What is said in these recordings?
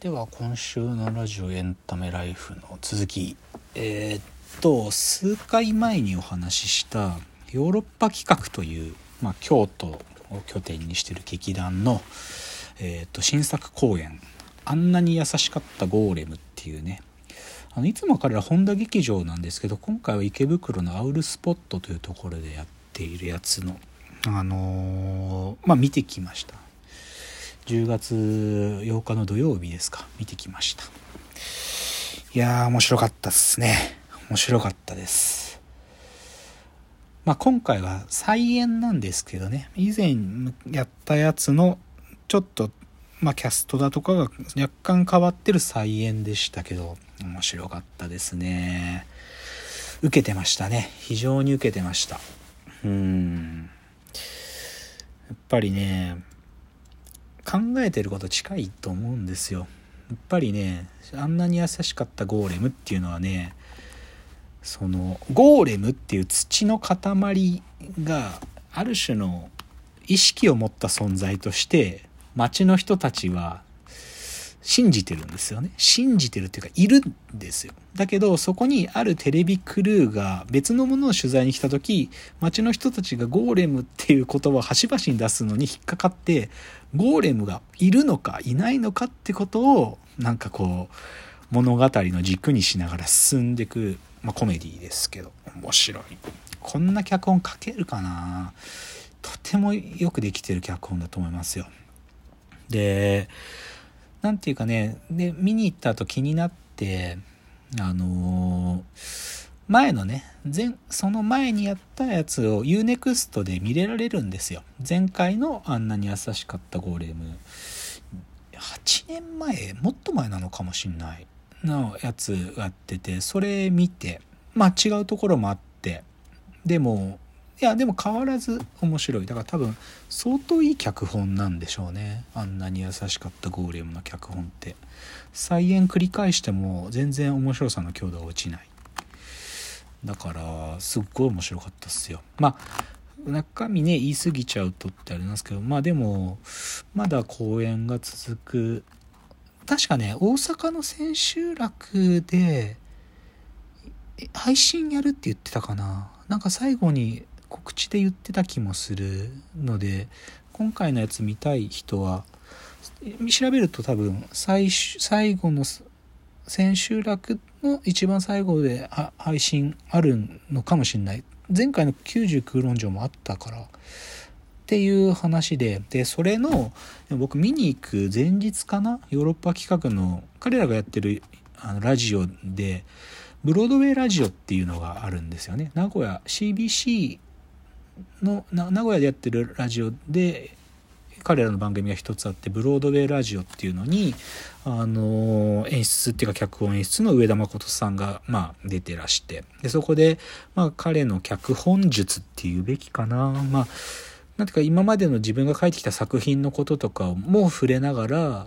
では今週のラジオエンタメライフの続き。えー、っと数回前にお話ししたヨーロッパ企画という、まあ、京都を拠点にしてる劇団の、えー、っと新作公演「あんなに優しかったゴーレム」っていうね。あのいつも彼ら本田劇場なんですけど今回は池袋のアウルスポットというところでやっているやつのあのー、まあ見てきました。10月8日の土曜日ですか。見てきました。いやー面白かったっすね。面白かったです。まあ今回は再演なんですけどね。以前やったやつのちょっとまあキャストだとかが若干変わってる再演でしたけど面白かったですね。受けてましたね。非常に受けてました。うん。やっぱりね考えてること近いと思うんですよ。やっぱりねあんなに優しかったゴーレムっていうのはねそのゴーレムっていう土の塊がある種の意識を持った存在として町の人たちは信じてるんですよね。信じてるっていうかいるんですよ。だけどそこにあるテレビクルーが別のものを取材に来た時町の人たちがゴーレムっていう言葉を端々に出すのに引っかかってゴーレムがいるのかいないのかってことをなんかこう物語の軸にしながら進んでいく、まあ、コメディですけど。面白い。こんな脚本書けるかな？とてもよくできてる脚本だと思いますよ。で何て言うかねで見に行った後気になってあのー、前のね前その前にやったやつを UNEXT で見れられるんですよ。前回のあんなに優しかったゴーレム。8年前もっと前なのかもしんない。のやつやっててそれ見てまあ違うところもあってでもいやでも変わらず面白い。だから多分相当いい脚本なんでしょうね。あんなに優しかったゴーレムの脚本って。再演繰り返しても全然面白さの強度は落ちない。だからすっごい面白かったっすよ。まあ中身ね言い過ぎちゃうとってありますけどまあでもまだ公演が続く。確かね大阪の千秋楽で配信やるって言ってたかな。なんか最後に告知で言ってた気もするので今回のやつ見たい人は調べると多分最最後の千秋楽の一番最後で配信あるのかもしれない。前回の90空論城もあったから。っていう話ででそれの僕見に行く前日かなヨーロッパ企画の彼らがやってるあのラジオでブロードウェイラジオっていうのがあるんですよね。名古屋 CBC の名古屋でやってるラジオで彼らの番組が一つあってブロードウェイラジオっていうのにあの演出っていうか脚本演出の上田誠さんがまあ出てらしてでそこでまあ彼の脚本術っていうべきかな。まあなんていうか今までの自分が書いてきた作品のこととかも触れながら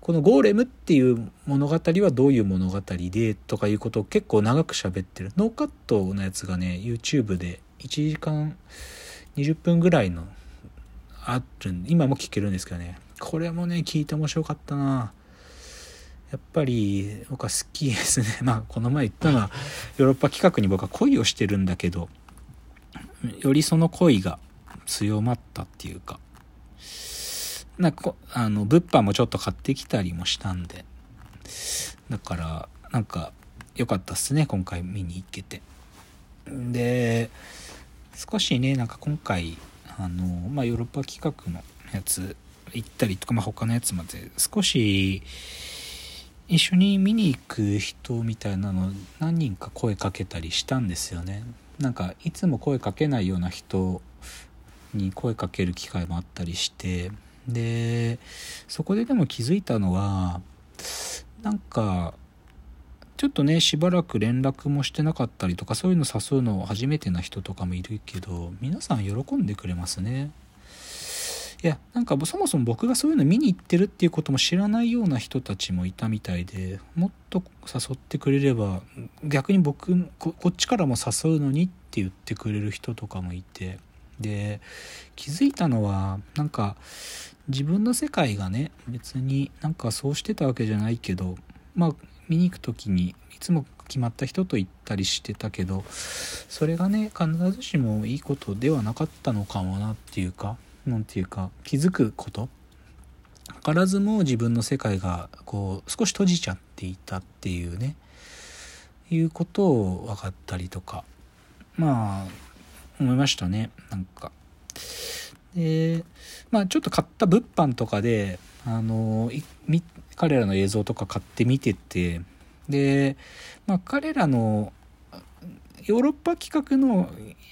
このゴーレムっていう物語はどういう物語でとかいうことを結構長く喋ってる。ノーカットのやつがね YouTube で1時間20分ぐらいのある今も聞けるんですけどね。これもね聞いて面白かったな。やっぱり僕は好きですね。まあこの前言ったのはヨーロッパ企画に僕は恋をしてるんだけどよりその恋が強まったっていうか。なんかあの物販もちょっと買ってきたりもしたんで。だからなんか良かったっすね今回見に行けて。で少しねなんか今回あの、まあ、ヨーロッパ企画のやつ行ったりとか、まあ、他のやつまで少し一緒に見に行く人みたいなの何人か声かけたりしたんですよね。なんかいつも声かけないような人に声かける機会もあったりしてでそこででも気づいたのはなんかちょっとねしばらく連絡もしてなかったりとかそういうの誘うの初めてな人とかもいるけど皆さん喜んでくれますね。いやなんかそもそも僕がそういうの見に行ってるっていうことも知らないような人たちもいたみたいでもっと誘ってくれれば逆に僕こっちからも誘うのにって言ってくれる人とかもいてで気づいたのはなんか自分の世界がね別になんかそうしてたわけじゃないけどまあ見に行く時にいつも決まった人と行ったりしてたけどそれがね必ずしもいいことではなかったのかもなっていうか何て言うか気づくこと図らずも自分の世界がこう少し閉じちゃっていたっていうねいうことを分かったりとかまあ思いましたねなんか。でまあちょっと買った物販とかであの彼らの映像とか買って見ててで、まあ、彼らのヨーロッパ企画の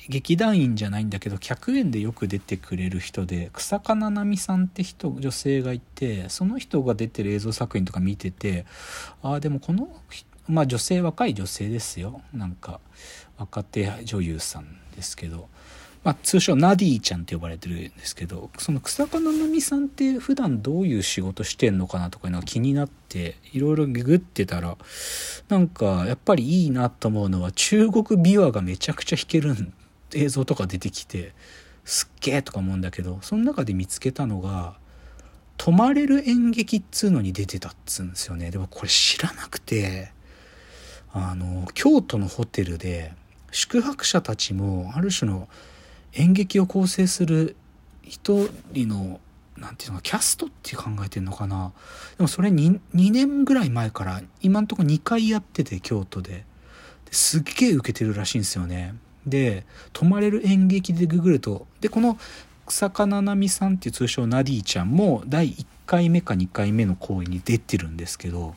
劇団員じゃないんだけど100円でよく出てくれる人で草加奈々美さんって人女性がいてその人が出てる映像作品とか見ててああでもこのまあ女性若い女性ですよ。なんか若手女優さんですけど。まあ、通称ナディちゃんって呼ばれてるんですけどその草加奈美さんって普段どういう仕事してんのかなとかいうのが気になっていろいろググってたらなんかやっぱりいいなと思うのは中国琵琶がめちゃくちゃ弾ける映像とか出てきてすっげえとか思うんだけどその中で見つけたのが「泊まれる演劇」っつうのに出てたっつうんですよね。でもこれ知らなくてあの京都のホテルで宿泊者たちもある種の演劇を構成する一人のなんていうのキャストって考えてんのかな。でもそれ 2, 2年ぐらい前から今んとこ2回やってて京都で。すっげえ受けてるらしいんですよね。で泊まれる演劇でググるとでこの草加奈々美さんっていう通称ナディちゃんも第1回目か2回目の公演に出てるんですけど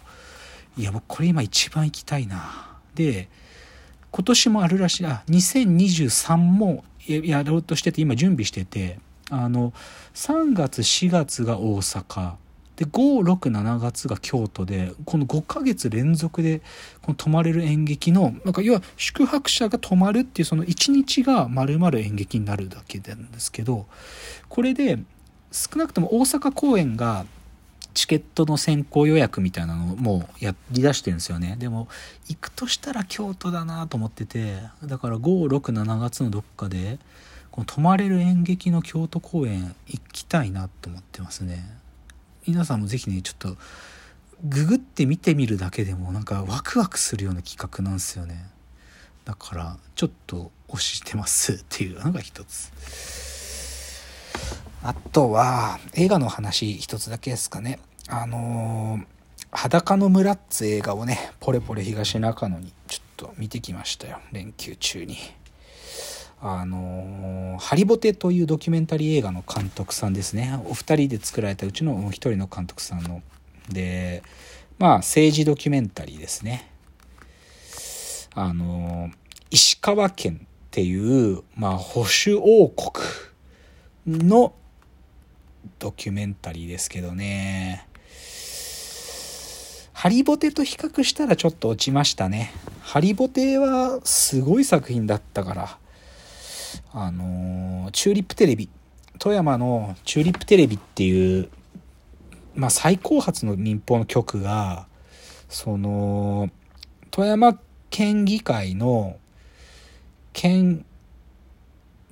いや僕これ今一番行きたいな。で今年もあるらしい。あ2023もやろうとしてて今準備しててあの3月4月が大阪。で567月が京都でこの5ヶ月連続でこの泊まれる演劇のなんか要は宿泊者が泊まるっていうその1日が丸々演劇になるだけなんですけどこれで少なくとも大阪公演がチケットの先行予約みたいなのをもうやりだしてるんですよね。でも行くとしたら京都だなと思っててだから567月のどっかでこの泊まれる演劇の京都公演行きたいなと思ってますね。皆さんも是非ねちょっとググって見てみるだけでもなんかワクワクするような企画なんですよね。だからちょっと推してますっていうのが一つ。あとは、映画の話一つだけですかね。あのー、裸の村っつ映画をね、ポレポレ東中野にちょっと見てきましたよ。連休中に。あのー、ハリボテというドキュメンタリー映画の監督さんですね。お二人で作られたうちのもう一人の監督さんの。で、まあ、政治ドキュメンタリーですね。あのー、石川県っていう、まあ、保守王国のドキュメンタリーですけどね。ハリボテと比較したらちょっと落ちましたね。ハリボテはすごい作品だったから。あのー、チューリップテレビ。富山のチューリップテレビっていう、まあ最高発の民放の局が、その、富山県議会の県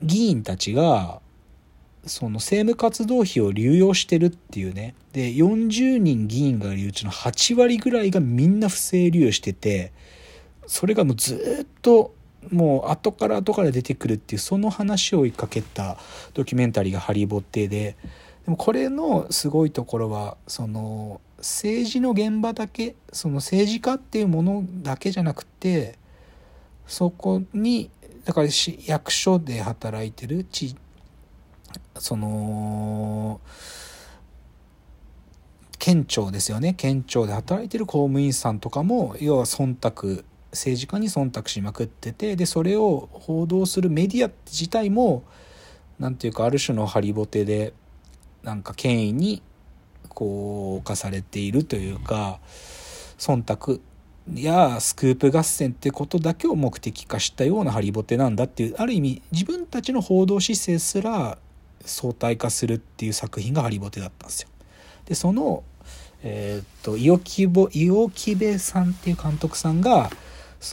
議員たちがその政務活動費を流用してるっていうね。で、40人議員がいるうちの8割ぐらいがみんな不正流用してて、それがもうずっともう後から後から出てくるっていうその話を追いかけたドキュメンタリーがハリーボッテで、でもこれのすごいところは、その政治の現場だけ、その政治家っていうものだけじゃなくて、そこに、だから役所で働いてる地その県庁ですよね。県庁で働いてる公務員さんとかも要は忖度政治家に忖度しまくっててでそれを報道するメディア自体も何て言うかある種のハリボテでなんか権威にこう侵されているというか忖度やスクープ合戦ってことだけを目的化したようなハリボテなんだっていうある意味自分たちの報道姿勢すら相対化するっていう作品がハリボテだったんですよ。でそのえー、っと伊予木部さんっていう監督さんが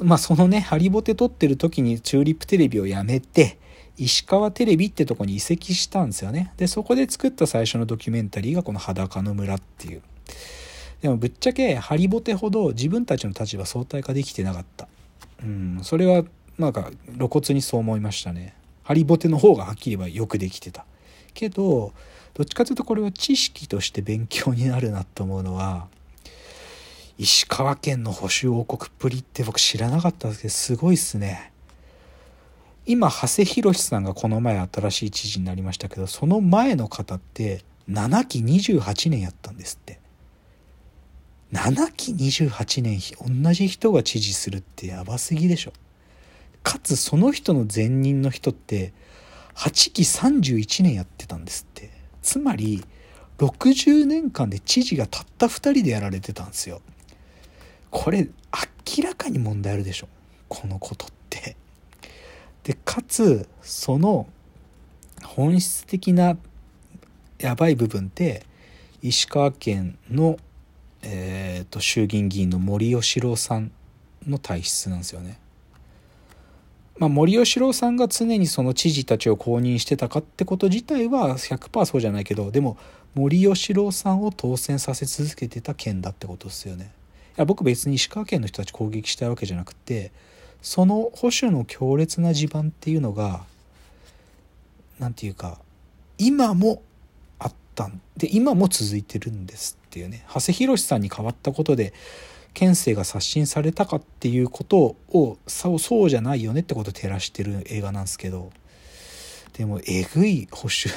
まあそのねハリボテ撮ってる時にチューリップテレビをやめて石川テレビってとこに移籍したんですよね。で、そこで作った最初のドキュメンタリーがこの裸の村っていう。でもぶっちゃけハリボテほど自分たちの立場相対化できてなかった。うん、それはなんか露骨にそう思いましたね。ハリボテの方がはっきり言えばよくできてた。けど、どっちかというとこれは知識として勉強になるなと思うのは、石川県の保守王国っぷりって僕知らなかったんですけど、すごいっすね。今、長谷博さんがこの前新しい知事になりましたけど、その前の方って7期28年やったんですって。7期28年同じ人が知事するってやばすぎでしょ。かつその人の前任の人って8期31年やってたんですって。つまり60年間で知事がたった2人でやられてたんですよ。これ明らかに問題あるでしょこのことって。でかつその本質的なやばい部分って石川県の、えーと、衆議院議員の森喜朗さんの体質なんですよね。まあ、森喜朗さんが常にその知事たちを公認してたかってこと自体は100%そうじゃないけどでも森喜朗さんを当選させ続けてた県だってことですよね。や僕別に石川県の人たち攻撃したいわけじゃなくてその保守の強烈な地盤っていうのが何て言うか今もあったんで今も続いてるんですっていうね長谷博さんに変わったことで県政が刷新されたかっていうことをそうそうじゃないよねってことを照らしてる映画なんですけどでもえぐい保守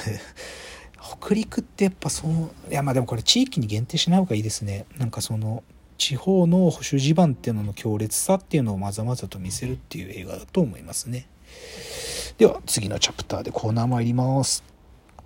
北陸ってやっぱそういやまあでもこれ地域に限定しない方がいいですねなんかその地方の保守地盤っていうのの強烈さっていうのをまざまざと見せるっていう映画だと思いますね。では次のチャプターでコーナー参ります。